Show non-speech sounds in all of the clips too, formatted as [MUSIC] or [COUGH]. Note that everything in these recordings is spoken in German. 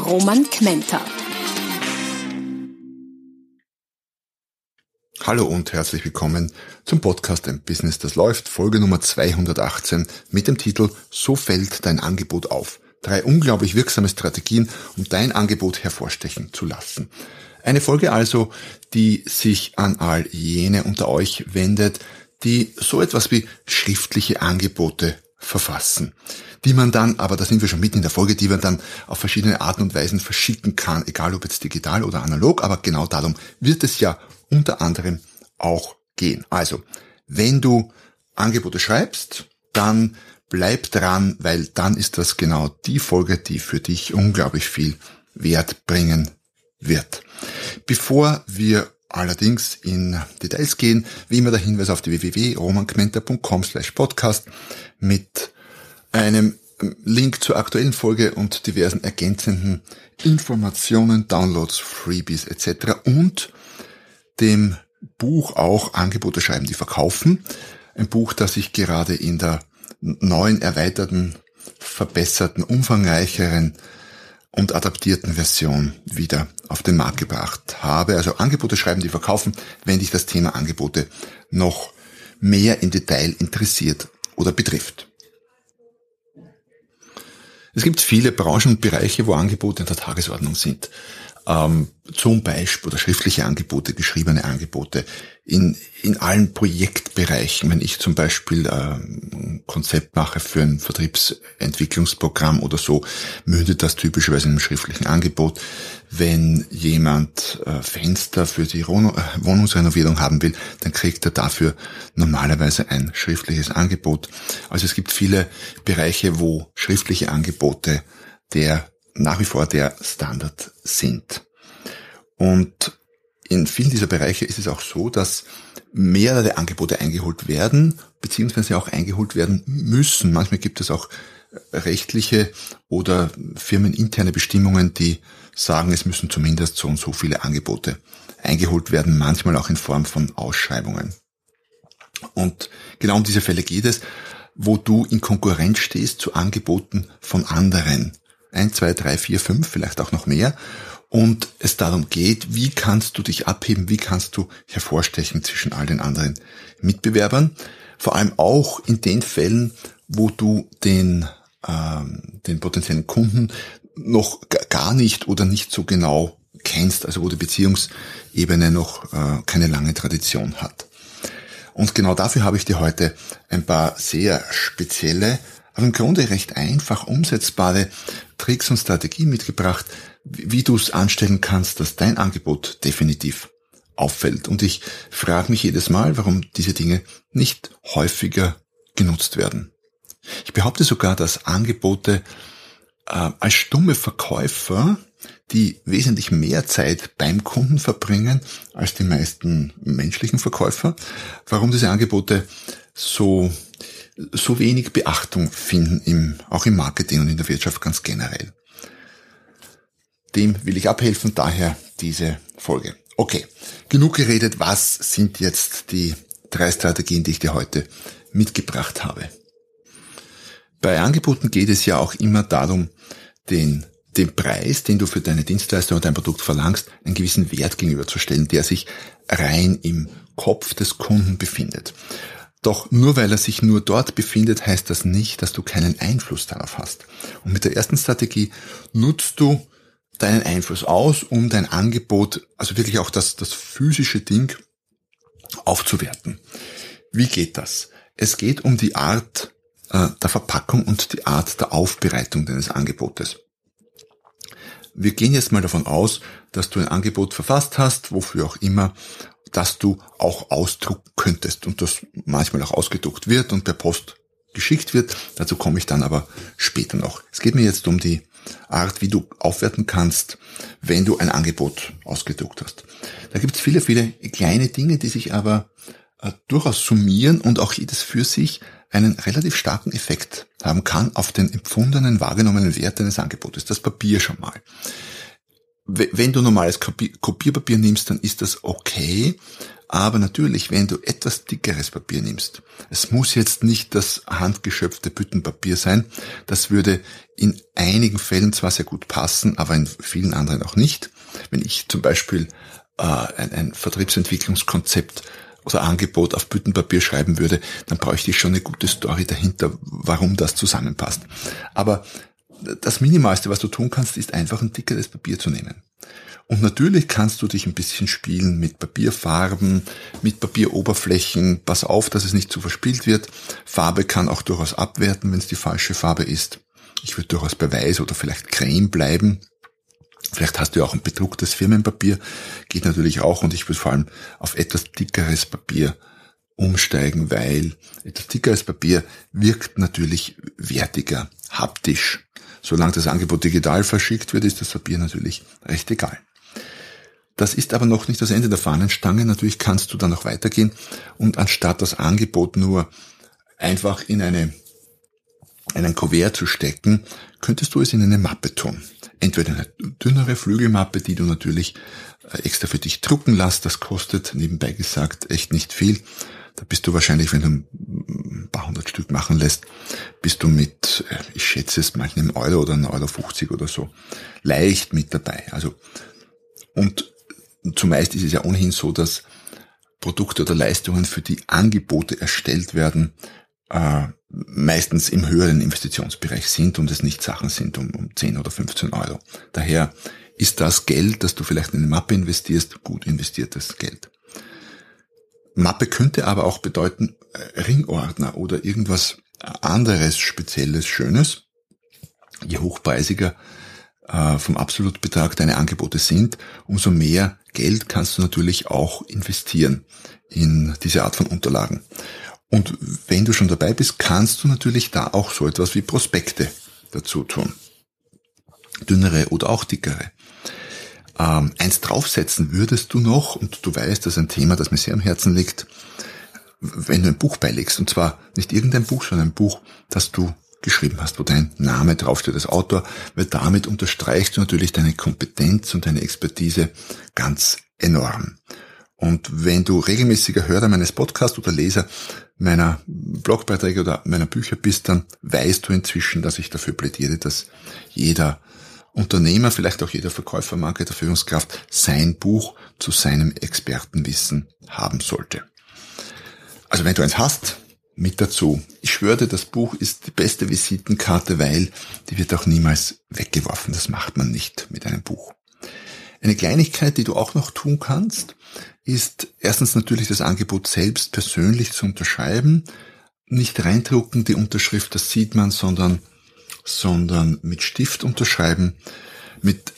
Roman Kmenter. Hallo und herzlich willkommen zum Podcast Ein Business, das läuft, Folge Nummer 218 mit dem Titel So fällt dein Angebot auf. Drei unglaublich wirksame Strategien, um dein Angebot hervorstechen zu lassen. Eine Folge also, die sich an all jene unter euch wendet, die so etwas wie schriftliche Angebote verfassen, die man dann, aber da sind wir schon mitten in der Folge, die man dann auf verschiedene Arten und Weisen verschicken kann, egal ob jetzt digital oder analog, aber genau darum wird es ja unter anderem auch gehen. Also, wenn du Angebote schreibst, dann bleib dran, weil dann ist das genau die Folge, die für dich unglaublich viel Wert bringen wird. Bevor wir allerdings in Details gehen, wie immer der Hinweis auf die www.romankmenta.com slash podcast mit einem Link zur aktuellen Folge und diversen ergänzenden Informationen, Downloads, Freebies etc. und dem Buch auch Angebote schreiben, die verkaufen. Ein Buch, das ich gerade in der neuen, erweiterten, verbesserten, umfangreicheren und adaptierten Version wieder auf den Markt gebracht habe. Also Angebote schreiben, die verkaufen, wenn dich das Thema Angebote noch mehr im Detail interessiert oder betrifft. Es gibt viele Branchen und Bereiche, wo Angebote in der Tagesordnung sind ähm, zum Beispiel oder schriftliche Angebote, geschriebene Angebote in, in allen Projektbereichen. Wenn ich zum Beispiel äh, ein Konzept mache für ein Vertriebsentwicklungsprogramm oder so, mündet das typischerweise in einem schriftlichen Angebot. Wenn jemand äh, Fenster für die Wohnung, äh, Wohnungsrenovierung haben will, dann kriegt er dafür normalerweise ein schriftliches Angebot. Also es gibt viele Bereiche, wo schriftliche Angebote der nach wie vor der Standard sind. Und in vielen dieser Bereiche ist es auch so, dass mehrere Angebote eingeholt werden, beziehungsweise auch eingeholt werden müssen. Manchmal gibt es auch rechtliche oder firmeninterne Bestimmungen, die sagen, es müssen zumindest so und so viele Angebote eingeholt werden, manchmal auch in Form von Ausschreibungen. Und genau um diese Fälle geht es, wo du in Konkurrenz stehst zu Angeboten von anderen. 1, 2, 3, 4, 5, vielleicht auch noch mehr. Und es darum geht, wie kannst du dich abheben, wie kannst du hervorstechen zwischen all den anderen Mitbewerbern. Vor allem auch in den Fällen, wo du den, ähm, den potenziellen Kunden noch gar nicht oder nicht so genau kennst, also wo die Beziehungsebene noch äh, keine lange Tradition hat. Und genau dafür habe ich dir heute ein paar sehr spezielle aber im Grunde recht einfach umsetzbare Tricks und Strategien mitgebracht, wie du es anstellen kannst, dass dein Angebot definitiv auffällt. Und ich frage mich jedes Mal, warum diese Dinge nicht häufiger genutzt werden. Ich behaupte sogar, dass Angebote äh, als stumme Verkäufer, die wesentlich mehr Zeit beim Kunden verbringen als die meisten menschlichen Verkäufer, warum diese Angebote so so wenig Beachtung finden, im, auch im Marketing und in der Wirtschaft ganz generell. Dem will ich abhelfen, daher diese Folge. Okay, genug geredet. Was sind jetzt die drei Strategien, die ich dir heute mitgebracht habe? Bei Angeboten geht es ja auch immer darum, den, den Preis, den du für deine Dienstleistung oder dein Produkt verlangst, einen gewissen Wert gegenüberzustellen, der sich rein im Kopf des Kunden befindet. Doch nur weil er sich nur dort befindet, heißt das nicht, dass du keinen Einfluss darauf hast. Und mit der ersten Strategie nutzt du deinen Einfluss aus, um dein Angebot, also wirklich auch das, das physische Ding aufzuwerten. Wie geht das? Es geht um die Art äh, der Verpackung und die Art der Aufbereitung deines Angebotes. Wir gehen jetzt mal davon aus, dass du ein Angebot verfasst hast, wofür auch immer, dass du auch ausdrucken könntest und das manchmal auch ausgedruckt wird und per Post geschickt wird. Dazu komme ich dann aber später noch. Es geht mir jetzt um die Art, wie du aufwerten kannst, wenn du ein Angebot ausgedruckt hast. Da gibt es viele, viele kleine Dinge, die sich aber äh, durchaus summieren und auch jedes für sich einen relativ starken Effekt haben kann auf den empfundenen, wahrgenommenen Wert deines Angebotes. Das Papier schon mal. Wenn du normales Kopierpapier nimmst, dann ist das okay. Aber natürlich, wenn du etwas dickeres Papier nimmst, es muss jetzt nicht das handgeschöpfte Büttenpapier sein. Das würde in einigen Fällen zwar sehr gut passen, aber in vielen anderen auch nicht. Wenn ich zum Beispiel äh, ein, ein Vertriebsentwicklungskonzept oder Angebot auf Büttenpapier schreiben würde, dann bräuchte ich schon eine gute Story dahinter, warum das zusammenpasst. Aber das Minimalste, was du tun kannst, ist einfach ein dickeres Papier zu nehmen. Und natürlich kannst du dich ein bisschen spielen mit Papierfarben, mit Papieroberflächen. Pass auf, dass es nicht zu verspielt wird. Farbe kann auch durchaus abwerten, wenn es die falsche Farbe ist. Ich würde durchaus bei Weiß oder vielleicht Creme bleiben. Vielleicht hast du ja auch ein bedrucktes Firmenpapier. Geht natürlich auch. Und ich würde vor allem auf etwas dickeres Papier umsteigen, weil etwas dickeres Papier wirkt natürlich wertiger, haptisch. Solange das Angebot digital verschickt wird, ist das Papier natürlich recht egal. Das ist aber noch nicht das Ende der Fahnenstange. Natürlich kannst du dann noch weitergehen und anstatt das Angebot nur einfach in eine, einen Kuvert zu stecken, könntest du es in eine Mappe tun. Entweder eine dünnere Flügelmappe, die du natürlich äh, extra für dich drucken lässt. Das kostet, nebenbei gesagt, echt nicht viel. Da bist du wahrscheinlich, wenn du ein paar hundert Stück machen lässt, bist du mit, ich schätze es mal, einem Euro oder einem Euro 50 oder so, leicht mit dabei. Also, und zumeist ist es ja ohnehin so, dass Produkte oder Leistungen, für die Angebote erstellt werden, äh, meistens im höheren Investitionsbereich sind und es nicht Sachen sind um, um 10 oder 15 Euro. Daher ist das Geld, das du vielleicht in eine Mappe investierst, gut investiertes Geld. Mappe könnte aber auch bedeuten äh, Ringordner oder irgendwas anderes Spezielles, Schönes. Je hochpreisiger äh, vom Absolutbetrag deine Angebote sind, umso mehr Geld kannst du natürlich auch investieren in diese Art von Unterlagen. Und wenn du schon dabei bist, kannst du natürlich da auch so etwas wie Prospekte dazu tun. Dünnere oder auch dickere. Ähm, eins draufsetzen würdest du noch, und du weißt, das ist ein Thema, das mir sehr am Herzen liegt, wenn du ein Buch beilegst. Und zwar nicht irgendein Buch, sondern ein Buch, das du geschrieben hast, wo dein Name draufsteht als Autor, weil damit unterstreichst du natürlich deine Kompetenz und deine Expertise ganz enorm. Und wenn du regelmäßiger Hörer meines Podcasts oder Leser meiner Blogbeiträge oder meiner Bücher bist, dann weißt du inzwischen, dass ich dafür plädiere, dass jeder Unternehmer, vielleicht auch jeder Verkäufer, Marketer, Führungskraft sein Buch zu seinem Expertenwissen haben sollte. Also wenn du eins hast, mit dazu. Ich schwöre, das Buch ist die beste Visitenkarte, weil die wird auch niemals weggeworfen. Das macht man nicht mit einem Buch. Eine Kleinigkeit, die du auch noch tun kannst, ist erstens natürlich das Angebot selbst persönlich zu unterschreiben. Nicht reindrucken, die Unterschrift, das sieht man, sondern, sondern mit Stift unterschreiben, mit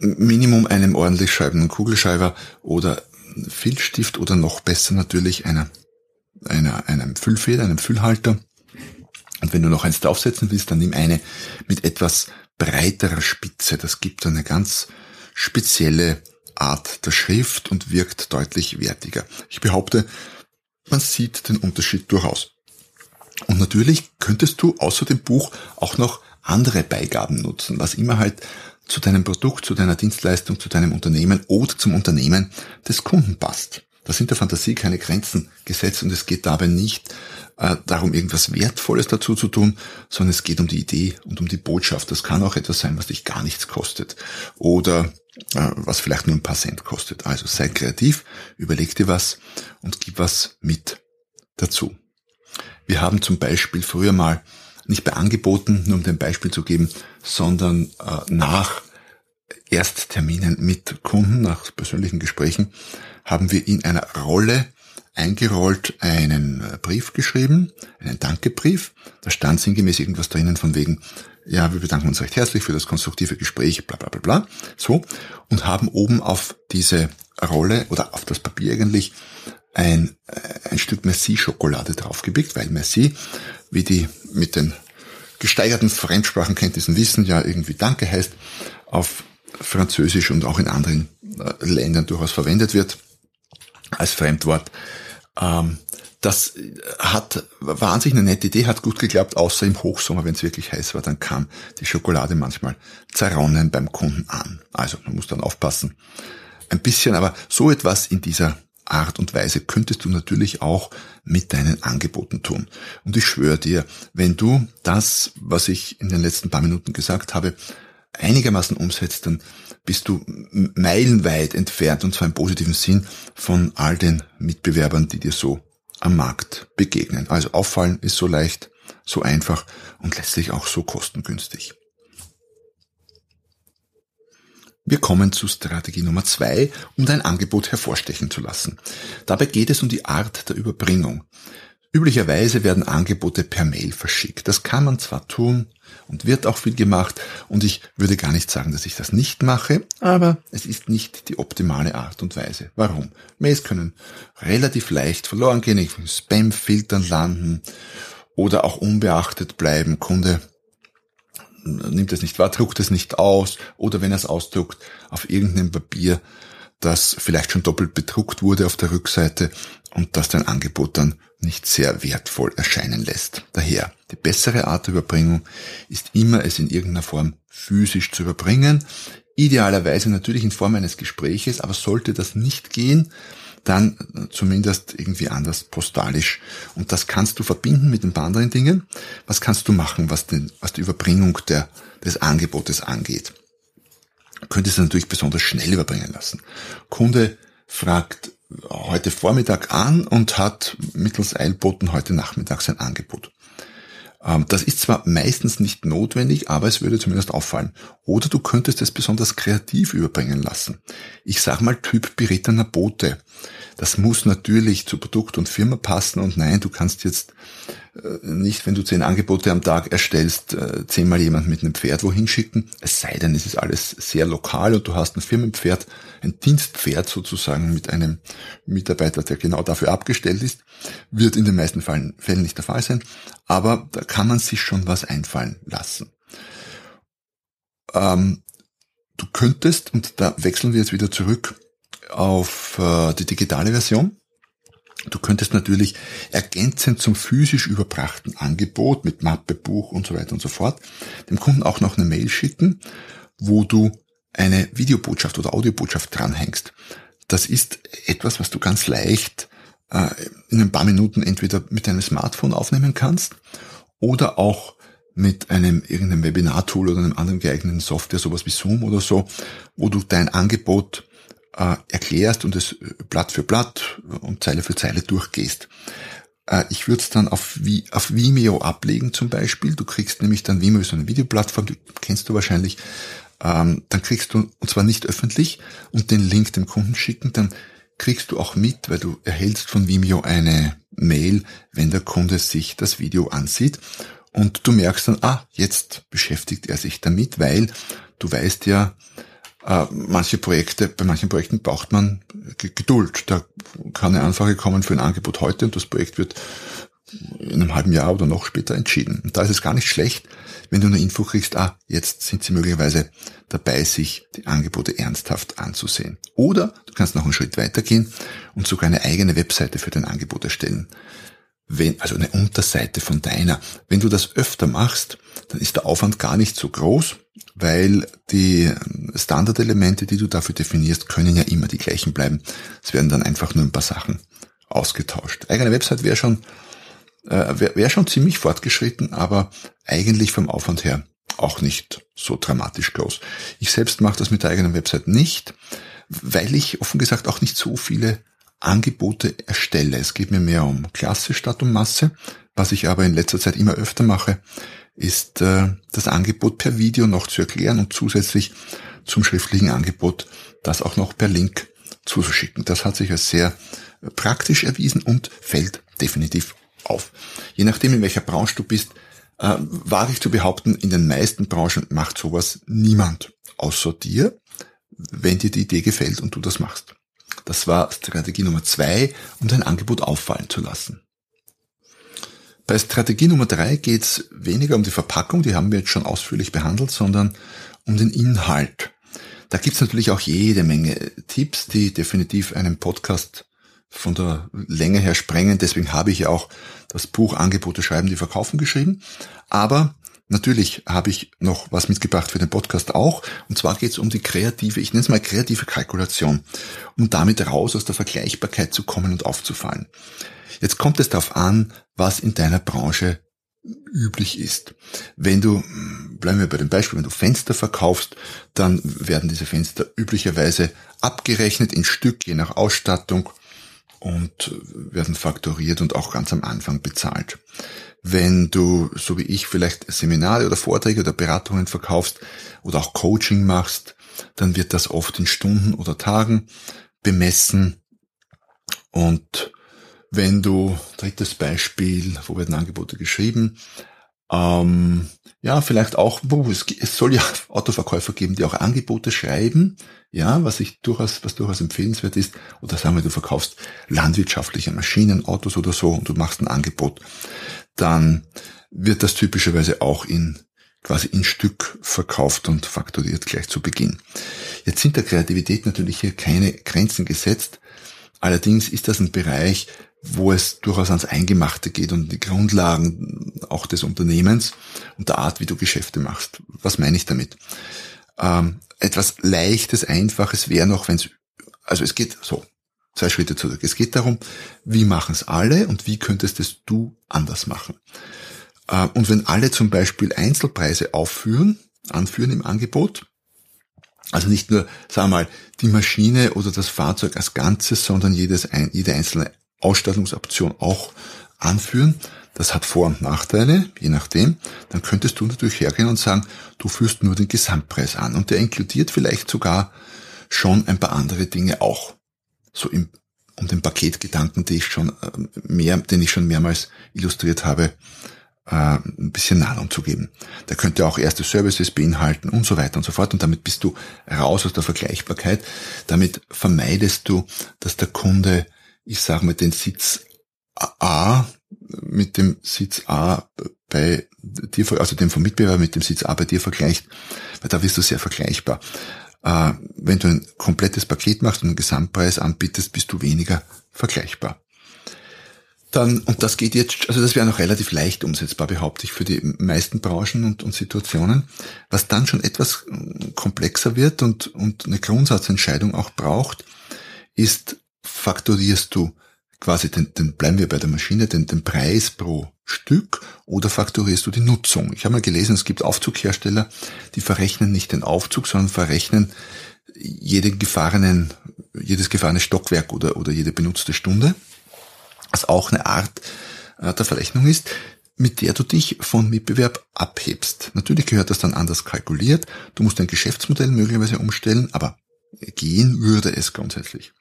Minimum einem ordentlich schreibenden Kugelschreiber oder Filzstift oder noch besser natürlich einer einer, einem Füllfeder, einem Füllhalter. Und wenn du noch eins draufsetzen willst, dann nimm eine mit etwas breiterer Spitze. Das gibt eine ganz spezielle Art der Schrift und wirkt deutlich wertiger. Ich behaupte, man sieht den Unterschied durchaus. Und natürlich könntest du außer dem Buch auch noch andere Beigaben nutzen, was immer halt zu deinem Produkt, zu deiner Dienstleistung, zu deinem Unternehmen oder zum Unternehmen des Kunden passt. Da sind der Fantasie keine Grenzen gesetzt und es geht dabei nicht äh, darum, irgendwas Wertvolles dazu zu tun, sondern es geht um die Idee und um die Botschaft. Das kann auch etwas sein, was dich gar nichts kostet oder äh, was vielleicht nur ein paar Cent kostet. Also sei kreativ, überleg dir was und gib was mit dazu. Wir haben zum Beispiel früher mal nicht bei Angeboten, nur um den Beispiel zu geben, sondern äh, nach Erstterminen mit Kunden, nach persönlichen Gesprächen, haben wir in einer Rolle eingerollt einen Brief geschrieben, einen Dankebrief. Da stand sinngemäß irgendwas drinnen von wegen, ja, wir bedanken uns recht herzlich für das konstruktive Gespräch, bla bla bla bla. So. Und haben oben auf diese Rolle oder auf das Papier eigentlich ein, äh, ein Stück Merci-Schokolade draufgebickt, weil Merci, wie die mit den gesteigerten Fremdsprachenkenntnissen wissen, ja irgendwie Danke heißt, auf Französisch und auch in anderen äh, Ländern durchaus verwendet wird als Fremdwort. Ähm, das hat, war an sich eine nette Idee, hat gut geklappt, außer im Hochsommer, wenn es wirklich heiß war, dann kam die Schokolade manchmal zerronnen beim Kunden an. Also man muss dann aufpassen. Ein bisschen, aber so etwas in dieser Art und Weise könntest du natürlich auch mit deinen Angeboten tun. Und ich schwöre dir, wenn du das, was ich in den letzten paar Minuten gesagt habe, einigermaßen umsetzt, dann bist du meilenweit entfernt, und zwar im positiven Sinn, von all den Mitbewerbern, die dir so am Markt begegnen. Also auffallen ist so leicht, so einfach und letztlich auch so kostengünstig. Wir kommen zu Strategie Nummer zwei, um dein Angebot hervorstechen zu lassen. Dabei geht es um die Art der Überbringung. Üblicherweise werden Angebote per Mail verschickt. Das kann man zwar tun und wird auch viel gemacht und ich würde gar nicht sagen, dass ich das nicht mache, aber es ist nicht die optimale Art und Weise. Warum? Mails können relativ leicht verloren gehen, in Spam-Filtern landen oder auch unbeachtet bleiben. Kunde nimmt es nicht wahr, druckt es nicht aus oder wenn er es ausdruckt, auf irgendeinem Papier, das vielleicht schon doppelt bedruckt wurde auf der Rückseite und das dein Angebot dann nicht sehr wertvoll erscheinen lässt. Daher, die bessere Art der Überbringung ist immer, es in irgendeiner Form physisch zu überbringen. Idealerweise natürlich in Form eines Gespräches, aber sollte das nicht gehen, dann zumindest irgendwie anders postalisch. Und das kannst du verbinden mit ein paar anderen Dingen. Was kannst du machen, was, den, was die Überbringung der, des Angebotes angeht? Du könntest es natürlich besonders schnell überbringen lassen. Kunde fragt heute Vormittag an und hat mittels Eilboten heute Nachmittag sein Angebot. Ähm, das ist zwar meistens nicht notwendig, aber es würde zumindest auffallen. Oder du könntest es besonders kreativ überbringen lassen. Ich sag mal Typ berittener Bote. Das muss natürlich zu Produkt und Firma passen und nein, du kannst jetzt äh, nicht, wenn du zehn Angebote am Tag erstellst, äh, zehnmal jemand mit einem Pferd wohin schicken. Es sei denn, es ist alles sehr lokal und du hast ein Firmenpferd, ein Dienstpferd sozusagen mit einem Mitarbeiter, der genau dafür abgestellt ist. Wird in den meisten Fällen nicht der Fall sein. Aber da kann man sich schon was einfallen lassen. Ähm, du könntest, und da wechseln wir jetzt wieder zurück auf äh, die digitale Version. Du könntest natürlich ergänzend zum physisch überbrachten Angebot mit Mappe, Buch und so weiter und so fort dem Kunden auch noch eine Mail schicken, wo du eine Videobotschaft oder Audiobotschaft dranhängst. Das ist etwas, was du ganz leicht in ein paar Minuten entweder mit deinem Smartphone aufnehmen kannst oder auch mit einem irgendeinem Webinar-Tool oder einem anderen geeigneten Software, sowas wie Zoom oder so, wo du dein Angebot äh, erklärst und es Blatt für Blatt und Zeile für Zeile durchgehst. Äh, ich würde es dann auf, auf Vimeo ablegen zum Beispiel. Du kriegst nämlich dann Vimeo ist eine Videoplattform, die kennst du wahrscheinlich. Ähm, dann kriegst du, und zwar nicht öffentlich, und den Link dem Kunden schicken, dann kriegst du auch mit, weil du erhältst von Vimeo eine Mail, wenn der Kunde sich das Video ansieht. Und du merkst dann, ah, jetzt beschäftigt er sich damit, weil du weißt ja, äh, manche Projekte, bei manchen Projekten braucht man Geduld. Da kann eine Anfrage kommen für ein Angebot heute und das Projekt wird in einem halben Jahr oder noch später entschieden. Und da ist es gar nicht schlecht, wenn du eine Info kriegst, ah, jetzt sind sie möglicherweise dabei, sich die Angebote ernsthaft anzusehen. Oder du kannst noch einen Schritt weitergehen und sogar eine eigene Webseite für dein Angebot erstellen. Wenn, also eine Unterseite von deiner. Wenn du das öfter machst, dann ist der Aufwand gar nicht so groß, weil die Standardelemente, die du dafür definierst, können ja immer die gleichen bleiben. Es werden dann einfach nur ein paar Sachen ausgetauscht. Eigene Website wäre schon äh, wäre wär schon ziemlich fortgeschritten, aber eigentlich vom Aufwand her auch nicht so dramatisch groß. Ich selbst mache das mit der eigenen Website nicht, weil ich offen gesagt auch nicht so viele Angebote erstelle. Es geht mir mehr um Klasse statt um Masse. Was ich aber in letzter Zeit immer öfter mache, ist äh, das Angebot per Video noch zu erklären und zusätzlich zum schriftlichen Angebot das auch noch per Link zuzuschicken. Das hat sich als sehr praktisch erwiesen und fällt definitiv auf. Je nachdem, in welcher Branche du bist, äh, wage ich zu behaupten, in den meisten Branchen macht sowas niemand außer dir, wenn dir die Idee gefällt und du das machst. Das war Strategie Nummer zwei, um dein Angebot auffallen zu lassen. Bei Strategie Nummer drei geht es weniger um die Verpackung, die haben wir jetzt schon ausführlich behandelt, sondern um den Inhalt. Da gibt's natürlich auch jede Menge Tipps, die definitiv einen Podcast von der Länge her sprengen. Deswegen habe ich ja auch das Buch Angebote schreiben, die verkaufen geschrieben. Aber natürlich habe ich noch was mitgebracht für den Podcast auch. Und zwar geht es um die kreative, ich nenne es mal kreative Kalkulation, um damit raus aus der Vergleichbarkeit zu kommen und aufzufallen. Jetzt kommt es darauf an, was in deiner Branche üblich ist. Wenn du, bleiben wir bei dem Beispiel, wenn du Fenster verkaufst, dann werden diese Fenster üblicherweise abgerechnet in Stück, je nach Ausstattung und werden faktoriert und auch ganz am Anfang bezahlt. Wenn du, so wie ich, vielleicht Seminare oder Vorträge oder Beratungen verkaufst oder auch Coaching machst, dann wird das oft in Stunden oder Tagen bemessen und wenn du, drittes Beispiel, wo werden Angebote geschrieben, ähm, ja, vielleicht auch, es, soll ja [LAUGHS] Autoverkäufer geben, die auch Angebote schreiben, ja, was ich durchaus, was durchaus empfehlenswert ist, oder sagen wir, du verkaufst landwirtschaftliche Maschinen, Autos oder so und du machst ein Angebot, dann wird das typischerweise auch in quasi in Stück verkauft und fakturiert gleich zu Beginn. Jetzt sind der Kreativität natürlich hier keine Grenzen gesetzt. Allerdings ist das ein Bereich, wo es durchaus ans Eingemachte geht und die Grundlagen auch des Unternehmens und der Art, wie du Geschäfte machst. Was meine ich damit? Ähm, etwas Leichtes, Einfaches wäre noch, wenn es, also es geht so, zwei Schritte zurück. Es geht darum, wie machen es alle und wie könntest es du anders machen. Äh, und wenn alle zum Beispiel Einzelpreise aufführen, anführen im Angebot, also nicht nur, sagen wir mal, die Maschine oder das Fahrzeug als Ganzes, sondern jedes, jede einzelne Ausstattungsoption auch anführen. Das hat Vor- und Nachteile, je nachdem. Dann könntest du natürlich hergehen und sagen, du führst nur den Gesamtpreis an. Und der inkludiert vielleicht sogar schon ein paar andere Dinge auch. So im, um den Paketgedanken, den ich schon äh, mehr, den ich schon mehrmals illustriert habe, äh, ein bisschen Nahrung zu geben. Der könnte auch erste Services beinhalten und so weiter und so fort. Und damit bist du raus aus der Vergleichbarkeit. Damit vermeidest du, dass der Kunde ich sage mal, den Sitz A mit dem Sitz A bei dir, also dem vom Mitbewerber mit dem Sitz A bei dir vergleicht, weil da wirst du sehr vergleichbar. Äh, wenn du ein komplettes Paket machst und einen Gesamtpreis anbietest, bist du weniger vergleichbar. Dann, und das geht jetzt, also das wäre noch relativ leicht umsetzbar, behaupte ich, für die meisten Branchen und, und Situationen. Was dann schon etwas komplexer wird und, und eine Grundsatzentscheidung auch braucht, ist faktorierst du quasi den, den bleiben wir bei der Maschine, den, den Preis pro Stück oder faktorierst du die Nutzung? Ich habe mal gelesen, es gibt Aufzughersteller, die verrechnen nicht den Aufzug, sondern verrechnen jeden gefahrenen, jedes gefahrene Stockwerk oder, oder jede benutzte Stunde, was auch eine Art der Verrechnung ist, mit der du dich von Mitbewerb abhebst. Natürlich gehört das dann anders kalkuliert. Du musst dein Geschäftsmodell möglicherweise umstellen, aber gehen würde es grundsätzlich.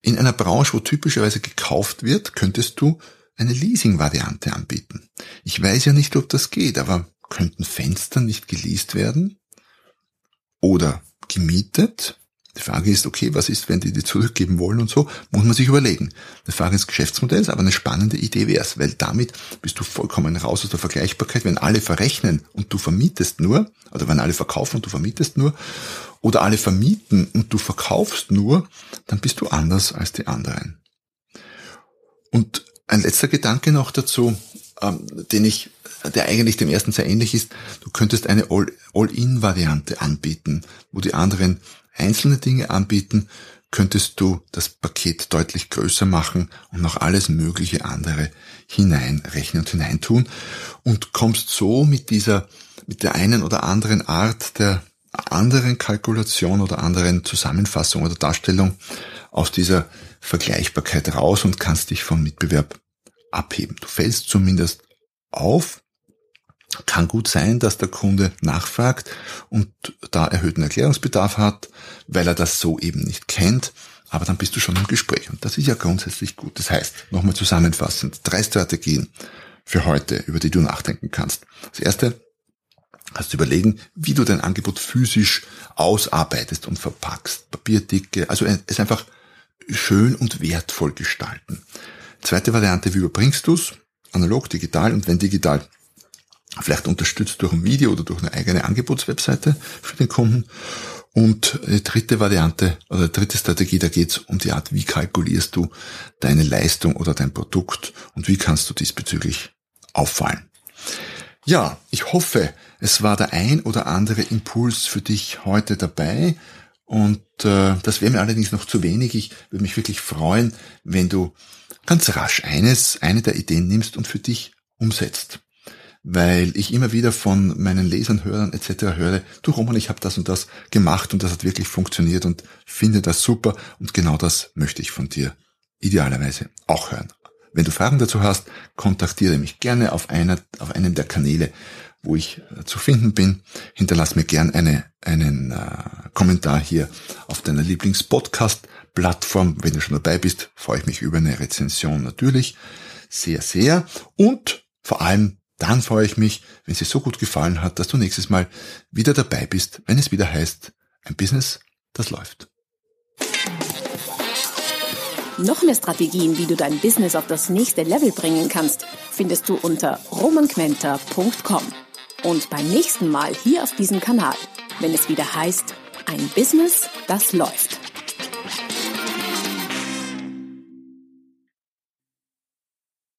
In einer Branche, wo typischerweise gekauft wird, könntest du eine Leasing-Variante anbieten. Ich weiß ja nicht, ob das geht, aber könnten Fenster nicht geleast werden? Oder gemietet? Die Frage ist, okay, was ist, wenn die die zurückgeben wollen und so? Muss man sich überlegen. Eine Frage des Geschäftsmodells, aber eine spannende Idee wäre es, weil damit bist du vollkommen raus aus der Vergleichbarkeit, wenn alle verrechnen und du vermietest nur, oder wenn alle verkaufen und du vermietest nur, oder alle vermieten und du verkaufst nur, dann bist du anders als die anderen. Und ein letzter Gedanke noch dazu, ähm, den ich, der eigentlich dem ersten sehr ähnlich ist, du könntest eine All-in-Variante anbieten, wo die anderen einzelne Dinge anbieten, könntest du das Paket deutlich größer machen und noch alles mögliche andere hineinrechnen und hineintun und kommst so mit dieser, mit der einen oder anderen Art der anderen Kalkulation oder anderen Zusammenfassung oder Darstellung aus dieser Vergleichbarkeit raus und kannst dich vom Mitbewerb abheben. Du fällst zumindest auf. Kann gut sein, dass der Kunde nachfragt und da erhöhten Erklärungsbedarf hat, weil er das so eben nicht kennt. Aber dann bist du schon im Gespräch und das ist ja grundsätzlich gut. Das heißt, nochmal zusammenfassend, drei Strategien für heute, über die du nachdenken kannst. Das erste, hast du überlegen, wie du dein Angebot physisch ausarbeitest und verpackst. Papierdicke, also es einfach schön und wertvoll gestalten. Zweite Variante, wie überbringst du es? Analog, digital und wenn digital, vielleicht unterstützt durch ein Video oder durch eine eigene Angebotswebseite für den Kunden. Und die dritte Variante oder dritte Strategie, da geht es um die Art, wie kalkulierst du deine Leistung oder dein Produkt und wie kannst du diesbezüglich auffallen. Ja, ich hoffe, es war der ein oder andere Impuls für dich heute dabei. Und äh, das wäre mir allerdings noch zu wenig. Ich würde mich wirklich freuen, wenn du ganz rasch eines, eine der Ideen nimmst und für dich umsetzt weil ich immer wieder von meinen Lesern, Hörern etc. höre, du Roman, ich habe das und das gemacht und das hat wirklich funktioniert und finde das super und genau das möchte ich von dir idealerweise auch hören. Wenn du Fragen dazu hast, kontaktiere mich gerne auf einer, auf einem der Kanäle, wo ich äh, zu finden bin. Hinterlass mir gern eine, einen äh, Kommentar hier auf deiner Lieblingspodcast-Plattform. Wenn du schon dabei bist, freue ich mich über eine Rezension natürlich sehr, sehr. Und vor allem dann freue ich mich, wenn es dir so gut gefallen hat, dass du nächstes Mal wieder dabei bist, wenn es wieder heißt, ein Business, das läuft. Noch mehr Strategien, wie du dein Business auf das nächste Level bringen kannst, findest du unter romanquenter.com. Und beim nächsten Mal hier auf diesem Kanal, wenn es wieder heißt, ein Business, das läuft.